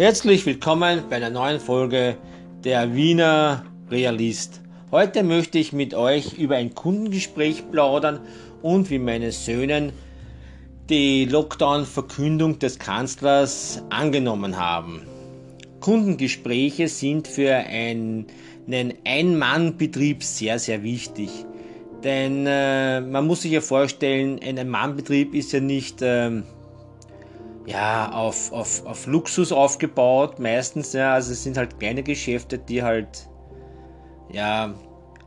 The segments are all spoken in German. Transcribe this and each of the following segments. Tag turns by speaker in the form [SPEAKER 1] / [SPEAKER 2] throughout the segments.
[SPEAKER 1] Herzlich willkommen bei einer neuen Folge der Wiener Realist. Heute möchte ich mit euch über ein Kundengespräch plaudern und wie meine Söhne die Lockdown-Verkündung des Kanzlers angenommen haben. Kundengespräche sind für einen Ein-Mann-Betrieb sehr, sehr wichtig. Denn äh, man muss sich ja vorstellen, ein Ein-Mann-Betrieb ist ja nicht äh, ja, auf, auf, auf Luxus aufgebaut, meistens. Ja, also es sind halt kleine Geschäfte, die halt ja,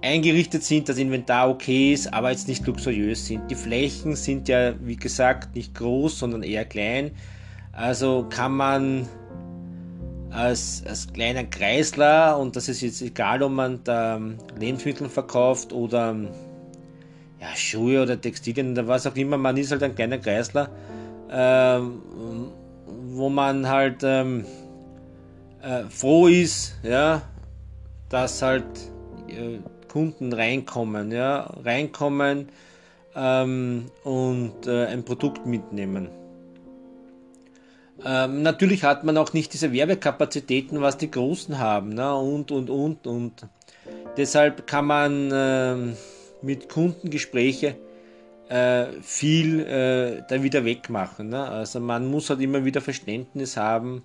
[SPEAKER 1] eingerichtet sind, das Inventar okay ist, aber jetzt nicht luxuriös sind. Die Flächen sind ja, wie gesagt, nicht groß, sondern eher klein. Also kann man als, als kleiner Kreisler, und das ist jetzt egal, ob man da Lebensmittel verkauft oder ja, Schuhe oder Textilien oder was auch immer, man ist halt ein kleiner Kreisler, ähm, wo man halt ähm, äh, froh ist, ja, dass halt äh, Kunden reinkommen, ja, reinkommen ähm, und äh, ein Produkt mitnehmen. Ähm, natürlich hat man auch nicht diese Werbekapazitäten, was die Großen haben, ne? und, und, und, und. Deshalb kann man äh, mit Kundengespräche äh, viel äh, da wieder wegmachen. Ne? Also man muss halt immer wieder Verständnis haben,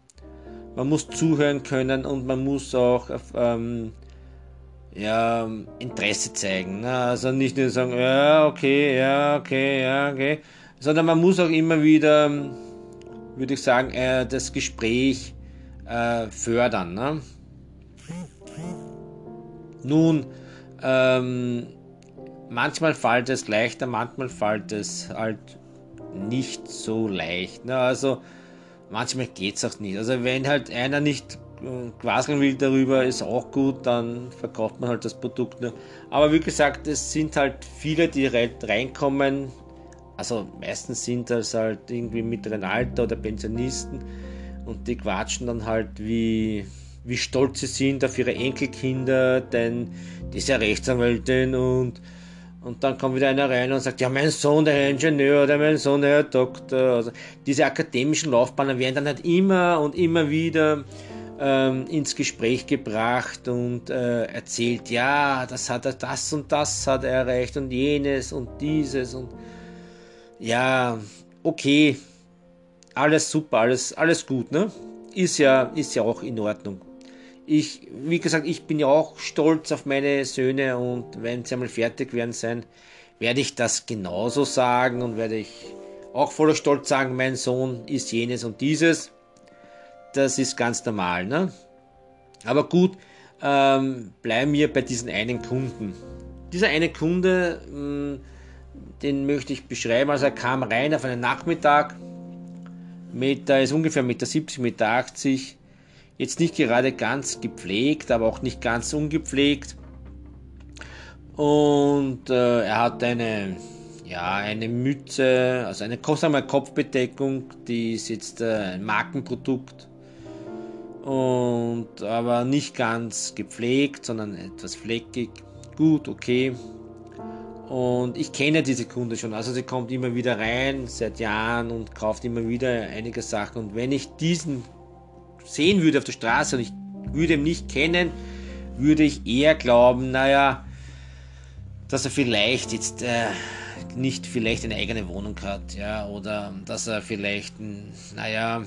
[SPEAKER 1] man muss zuhören können und man muss auch ähm, ja, Interesse zeigen. Ne? Also nicht nur sagen, ja, okay, ja, okay, ja, okay, sondern man muss auch immer wieder würde ich sagen, äh, das Gespräch äh, fördern. Ne? Nun, ähm, manchmal fällt es leichter, manchmal fällt es halt nicht so leicht. Ne? Also manchmal geht es auch nicht. Also wenn halt einer nicht äh, quasseln will darüber, ist auch gut, dann verkauft man halt das Produkt. Ne? Aber wie gesagt, es sind halt viele, die reinkommen, also meistens sind das halt irgendwie mittleren Alter oder Pensionisten und die quatschen dann halt, wie, wie stolz sie sind auf ihre Enkelkinder, denn die ist ja Rechtsanwältin und, und dann kommt wieder einer rein und sagt, ja, mein Sohn, der Ingenieur oder mein Sohn, der Doktor. Also diese akademischen Laufbahnen werden dann halt immer und immer wieder ähm, ins Gespräch gebracht und äh, erzählt, ja, das hat er, das und das hat er erreicht und jenes und dieses und ja, okay, alles super, alles, alles gut, ne? Ist ja, ist ja auch in Ordnung. Ich, wie gesagt, ich bin ja auch stolz auf meine Söhne und wenn sie einmal fertig werden sein, werde ich das genauso sagen und werde ich auch voller Stolz sagen, mein Sohn ist jenes und dieses. Das ist ganz normal, ne? Aber gut, ähm, bleiben wir bei diesen einen Kunden. Dieser eine Kunde, mh, hm, den möchte ich beschreiben. Also er kam rein auf einen Nachmittag, Meter, ist ungefähr Meter 70, Meter 80, jetzt nicht gerade ganz gepflegt, aber auch nicht ganz ungepflegt. Und äh, er hat eine, ja, eine Mütze, also eine kostbare Kopfbedeckung, die ist jetzt äh, ein Markenprodukt. Und aber nicht ganz gepflegt, sondern etwas fleckig. Gut, okay. Und ich kenne diese Kunde schon. Also sie kommt immer wieder rein seit Jahren und kauft immer wieder einige Sachen. Und wenn ich diesen sehen würde auf der Straße und ich würde ihn nicht kennen, würde ich eher glauben, naja, dass er vielleicht jetzt äh, nicht vielleicht eine eigene Wohnung hat, ja, oder dass er vielleicht, naja,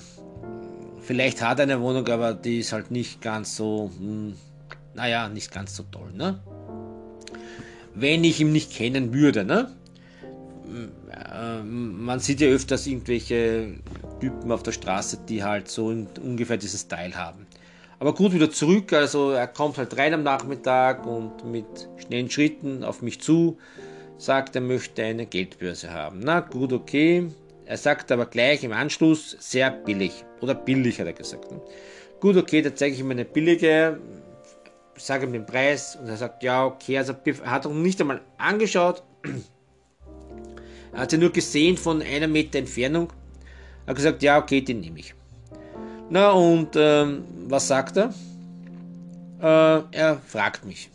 [SPEAKER 1] vielleicht hat er eine Wohnung, aber die ist halt nicht ganz so, hm, naja, nicht ganz so toll, ne? wenn ich ihn nicht kennen würde. Ne? Ähm, man sieht ja öfters irgendwelche Typen auf der Straße, die halt so ungefähr diesen Style haben. Aber gut, wieder zurück, also er kommt halt rein am Nachmittag und mit schnellen Schritten auf mich zu, sagt, er möchte eine Geldbörse haben. Na gut, okay. Er sagt aber gleich im Anschluss sehr billig. Oder billig, hat er gesagt. Ne? Gut, okay, da zeige ich ihm eine billige sage ihm den Preis und er sagt, ja, okay, also er hat ihn nicht einmal angeschaut. Er hat sie nur gesehen von einer Meter Entfernung. Er hat gesagt, ja, okay, den nehme ich. Na und ähm, was sagt er? Äh, er fragt mich.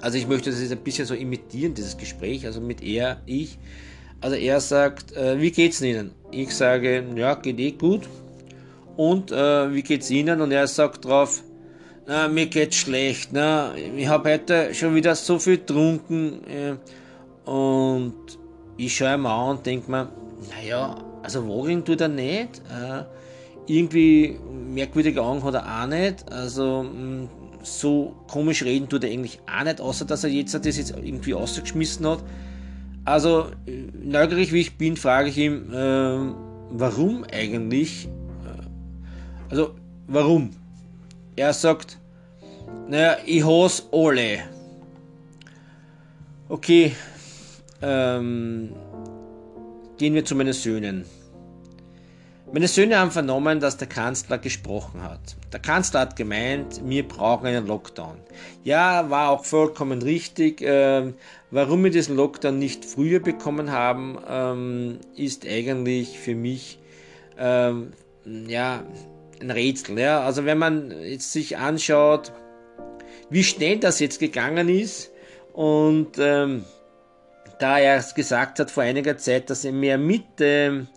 [SPEAKER 1] Also ich möchte das jetzt ein bisschen so imitieren, dieses Gespräch, also mit er, ich. Also er sagt, äh, wie geht's Ihnen? Ich sage, ja, geht eh gut. und äh, wie geht's Ihnen? Und er sagt drauf, na, mir geht's schlecht, ne? ich habe heute schon wieder so viel getrunken äh, und ich schaue ihm an und denke mir, naja, also worin tut er nicht. Äh, irgendwie merkwürdige Augen hat er auch nicht. Also mh, hm, so komisch reden tut er eigentlich auch nicht, außer dass er jetzt das jetzt irgendwie ausgeschmissen hat. Also neugierig wie ich bin, frage ich ihn, äh, warum eigentlich? Äh, also warum? Er sagt, naja, ich hasse alle. Okay, ähm, gehen wir zu meinen Söhnen. Meine Söhne haben vernommen, dass der Kanzler gesprochen hat. Der Kanzler hat gemeint, wir brauchen einen Lockdown. Ja, war auch vollkommen richtig. Ähm, warum wir diesen Lockdown nicht früher bekommen haben, ähm, ist eigentlich für mich ähm, ja, ein Rätsel. Ja? Also wenn man jetzt sich anschaut, wie schnell das jetzt gegangen ist und ähm, da er gesagt hat vor einiger Zeit, dass er mehr Mitte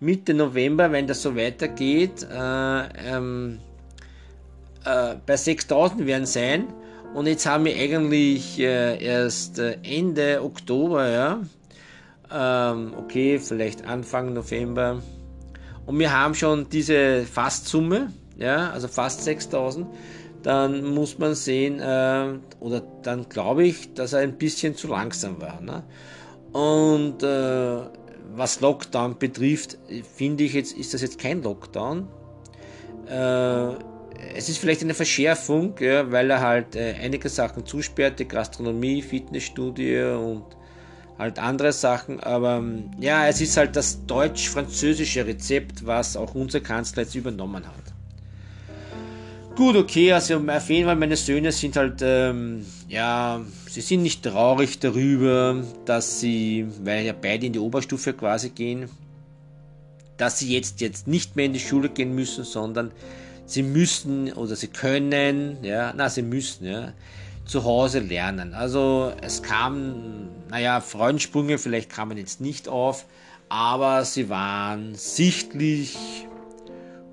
[SPEAKER 1] Mitte November, wenn das so weitergeht, äh, ähm, äh, bei 6000 werden sein. Und jetzt haben wir eigentlich äh, erst äh, Ende Oktober, ja. Ähm, okay, vielleicht Anfang November. Und wir haben schon diese Fastsumme, ja, also fast 6000. Dann muss man sehen, äh, oder dann glaube ich, dass er ein bisschen zu langsam war. Ne? Und äh, was Lockdown betrifft, finde ich jetzt, ist das jetzt kein Lockdown. Äh, es ist vielleicht eine Verschärfung, ja, weil er halt äh, einige Sachen zusperrte, Gastronomie, Fitnessstudio und halt andere Sachen. Aber ja, es ist halt das deutsch-französische Rezept, was auch unser Kanzler jetzt übernommen hat. Gut, okay, also auf jeden Fall, meine Söhne sind halt, ähm, ja, sie sind nicht traurig darüber, dass sie, weil ja beide in die Oberstufe quasi gehen, dass sie jetzt, jetzt nicht mehr in die Schule gehen müssen, sondern sie müssen oder sie können, ja, na, sie müssen, ja, zu Hause lernen. Also es kam, naja, Freundsprünge vielleicht kamen jetzt nicht auf, aber sie waren sichtlich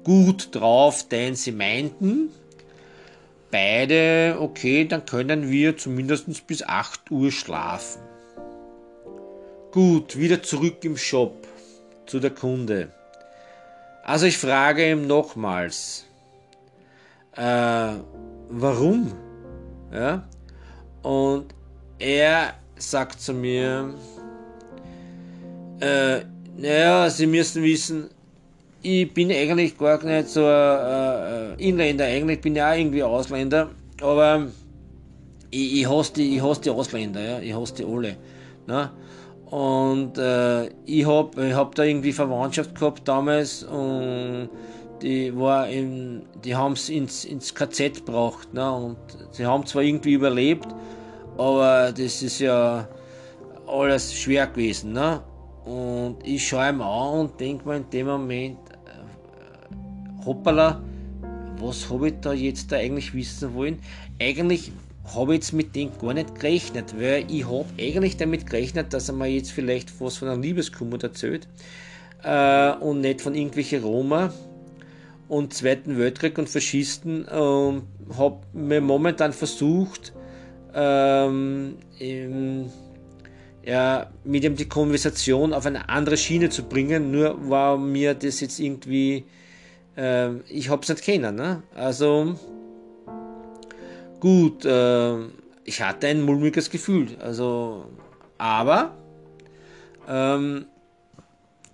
[SPEAKER 1] gut drauf, denn sie meinten, beide, okay, dann können wir zumindest bis 8 Uhr schlafen. Gut, wieder zurück im Shop zu der Kunde. Also ich frage ihm nochmals, äh, warum? Ja? Und er sagt zu mir, äh, naja, Sie müssen wissen, ich bin eigentlich gar nicht so äh, Inländer, eigentlich bin ich auch irgendwie Ausländer, aber ich, ich hasse die, ich hasse die Ausländer, ja, ich hasse die alle. Ne? Und äh, ich habe ich hab da irgendwie Verwandtschaft gehabt damals und die war in, die haben es ins, ins KZ gebracht. Ne? Und sie haben zwar irgendwie überlebt, aber das ist ja alles schwer gewesen. Ne? Und ich schaue ihm an und denke mir in dem Moment, hoppala, was habe ich da jetzt da eigentlich wissen wollen? Eigentlich habe ich jetzt mit dem gar nicht gerechnet, weil ich habe eigentlich damit gerechnet, dass er mir jetzt vielleicht was von einer Liebeskummer erzählt äh, und nicht von irgendwelchen Roma und Zweiten Weltkrieg und Faschisten und habe mir momentan versucht, ähm, im, ja, mit ihm die Konversation auf eine andere Schiene zu bringen, nur war mir das jetzt irgendwie äh, ich hab's nicht kennen. Ne? Also gut, äh, ich hatte ein mulmiges Gefühl. Also, aber ähm,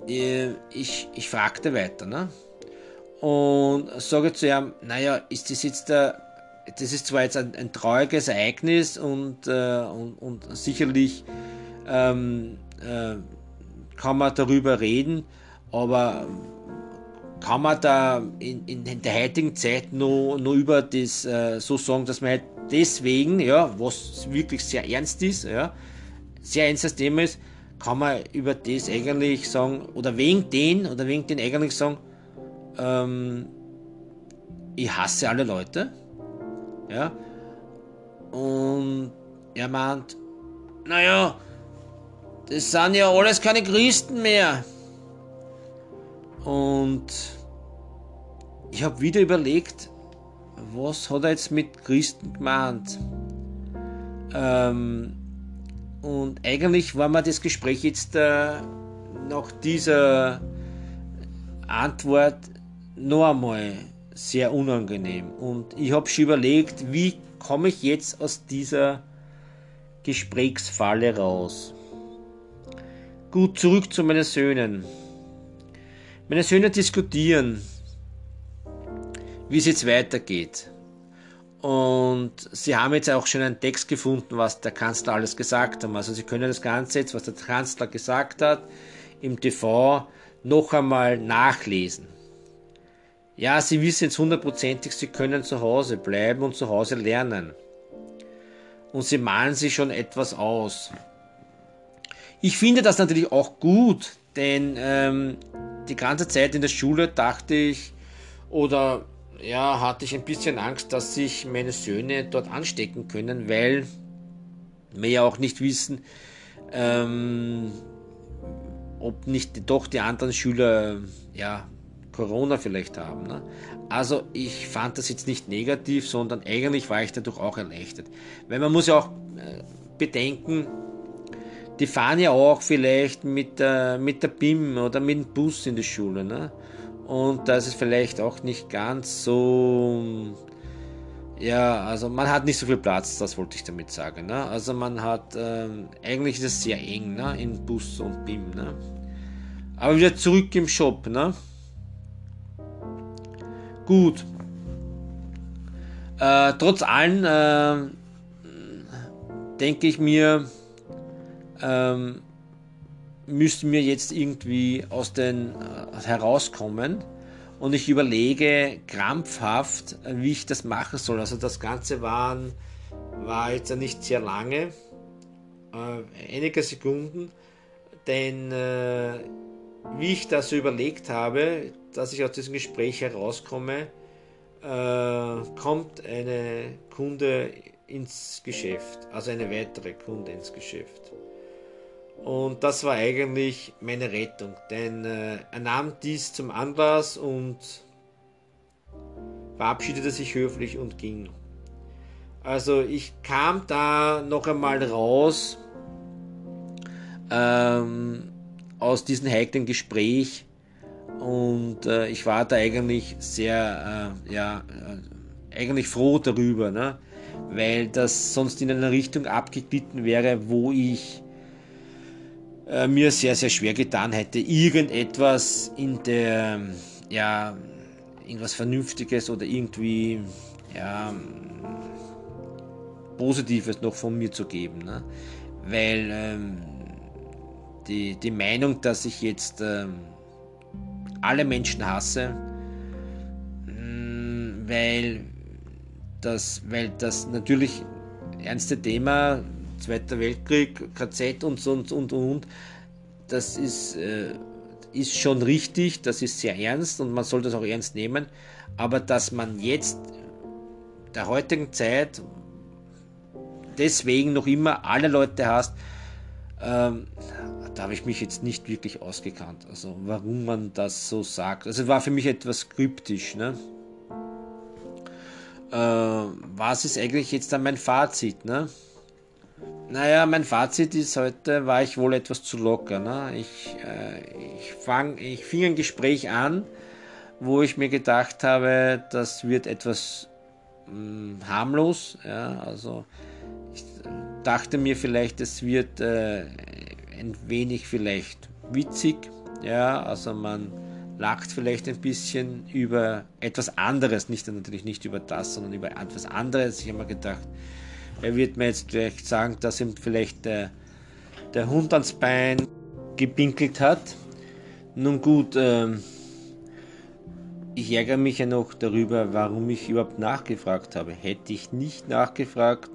[SPEAKER 1] ich, ich fragte weiter. Ne? Und sage zu ihm, naja, ist das jetzt der, das ist zwar jetzt ein, ein trauriges Ereignis und, äh, und, und, sicherlich ähm, äh, kann man darüber reden, aber kann man da in, in der heutigen Zeit nur, nur über das äh, so sagen, dass man halt deswegen, ja, was wirklich sehr ernst ist, ja, sehr ernstes Thema ist, kann man über das eigentlich sagen, oder wegen den, oder wegen den eigentlich sagen, ähm, ich hasse alle Leute, ja, und er meint, naja, das sind ja alles keine Christen mehr. Und ich habe wieder überlegt, was hat er jetzt mit Christen gemeint? Ähm, und eigentlich war mir das Gespräch jetzt äh, nach dieser Antwort noch einmal sehr unangenehm. Und ich habe schon überlegt, wie komme ich jetzt aus dieser Gesprächsfalle raus. Gut, zurück zu meinen Söhnen. Meine Söhne diskutieren, wie es jetzt weitergeht. Und sie haben jetzt auch schon einen Text gefunden, was der Kanzler alles gesagt hat. Also sie können das Ganze jetzt, was der Kanzler gesagt hat, im TV noch einmal nachlesen. Ja, sie wissen jetzt hundertprozentig, sie können zu Hause bleiben und zu Hause lernen. Und sie malen sich schon etwas aus. Ich finde das natürlich auch gut, denn ähm, die ganze Zeit in der Schule dachte ich, oder ja, hatte ich ein bisschen Angst, dass sich meine Söhne dort anstecken können, weil wir ja auch nicht wissen, ähm, ob nicht doch die anderen Schüler ja Corona vielleicht haben. Ne? Also ich fand das jetzt nicht negativ, sondern eigentlich war ich dadurch auch erleichtert. Weil man muss ja auch äh, bedenken, die fahren ja auch vielleicht mit der, mit der BIM oder mit dem Bus in die Schule. Ne? Und da ist vielleicht auch nicht ganz so. Ja, also man hat nicht so viel Platz, das wollte ich damit sagen. Ne? Also man hat, ähm, eigentlich ist es sehr eng ne? in Bus und BIM. Ne? Aber wieder zurück im Shop. Ne? Gut. Äh, trotz allem äh, denke ich mir, ähm, müssten wir jetzt irgendwie aus den äh, herauskommen und ich überlege krampfhaft, wie ich das machen soll. Also das Ganze waren, war jetzt nicht sehr lange, äh, einige Sekunden, denn äh, wie ich das so überlegt habe, dass ich aus diesem Gespräch herauskomme, äh, kommt eine Kunde ins Geschäft, also eine weitere Kunde ins Geschäft. Und das war eigentlich meine Rettung, denn äh, er nahm dies zum Anlass und verabschiedete sich höflich und ging. Also ich kam da noch einmal raus ähm, aus diesem heiklen Gespräch und äh, ich war da eigentlich sehr, äh, ja, äh, eigentlich froh darüber, ne? weil das sonst in eine Richtung abgeglitten wäre, wo ich äh, mir sehr, sehr schwer getan hätte, irgendetwas in der, ja, irgendwas Vernünftiges oder irgendwie, ja, Positives noch von mir zu geben. Ne? Weil ähm, die, die Meinung, dass ich jetzt ähm, alle Menschen hasse, mh, mm, weil das, weil das natürlich ernste Thema Zweiter Weltkrieg, KZ und so und und und. Das ist, äh, ist schon richtig, das ist sehr ernst und man soll das auch ernst nehmen. Aber dass man jetzt der heutigen Zeit deswegen noch immer alle Leute hasst, ähm, da habe ich mich jetzt nicht wirklich ausgekannt. Also warum man das so sagt. Also war für mich etwas kryptisch. Ne? Äh, was ist eigentlich jetzt dann mein Fazit? Ne? Naja, mein Fazit ist heute, war ich wohl etwas zu locker. Ne? Ich, äh, ich, fang, ich fing ein Gespräch an, wo ich mir gedacht habe, das wird etwas mh, hm, harmlos. Ja? Also ich dachte mir vielleicht, es wird äh, ein wenig vielleicht witzig. Ja, also man lacht vielleicht ein bisschen über etwas anderes, nicht natürlich nicht über das, sondern über etwas anderes. Ich habe mir gedacht, er wird mir jetzt gleich sagen, dass ihm vielleicht der, der Hund ans Bein gepinkelt hat. Nun gut, ähm, ich ärgere mich ja noch darüber, warum ich überhaupt nachgefragt habe. Hätte ich nicht nachgefragt,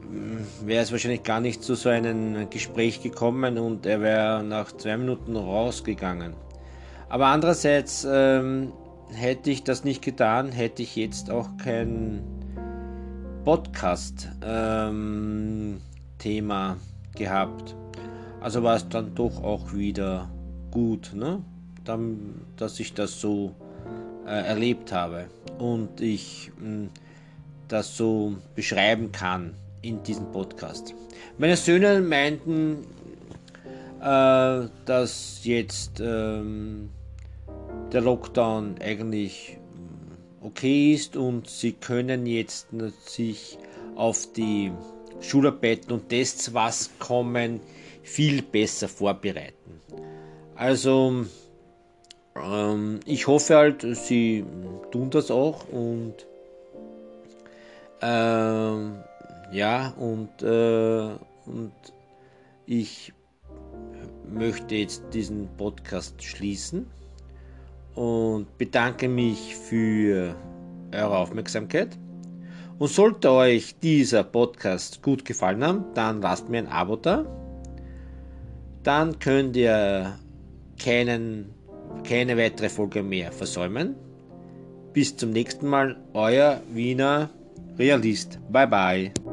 [SPEAKER 1] hm, wäre es wahrscheinlich gar nicht zu so einem Gespräch gekommen und er wäre nach zwei Minuten rausgegangen. Aber andererseits ähm, hätte ich das nicht getan, hätte ich jetzt auch kein Podcast-Thema ähm, gehabt. Also war es dann doch auch wieder gut, ne? Dann, dass ich das so äh, erlebt habe und ich mh, hm, das so beschreiben kann in diesem Podcast. Meine Söhne meinten, äh, dass jetzt ähm, der Lockdown eigentlich okay ist und sie können jetzt sich auf die Schularbeiten und Tests, was kommen, viel besser vorbereiten. Also ähm, ich hoffe halt, sie tun das auch und ähm, ja und, äh, und ich möchte jetzt diesen Podcast schließen und bedanke mich für eure Aufmerksamkeit. Und sollte euch dieser Podcast gut gefallen haben, dann lasst mir ein Abo da. Dann könnt ihr keinen, keine weitere Folge mehr versäumen. Bis zum nächsten Mal, euer Wiener Realist. Bye bye.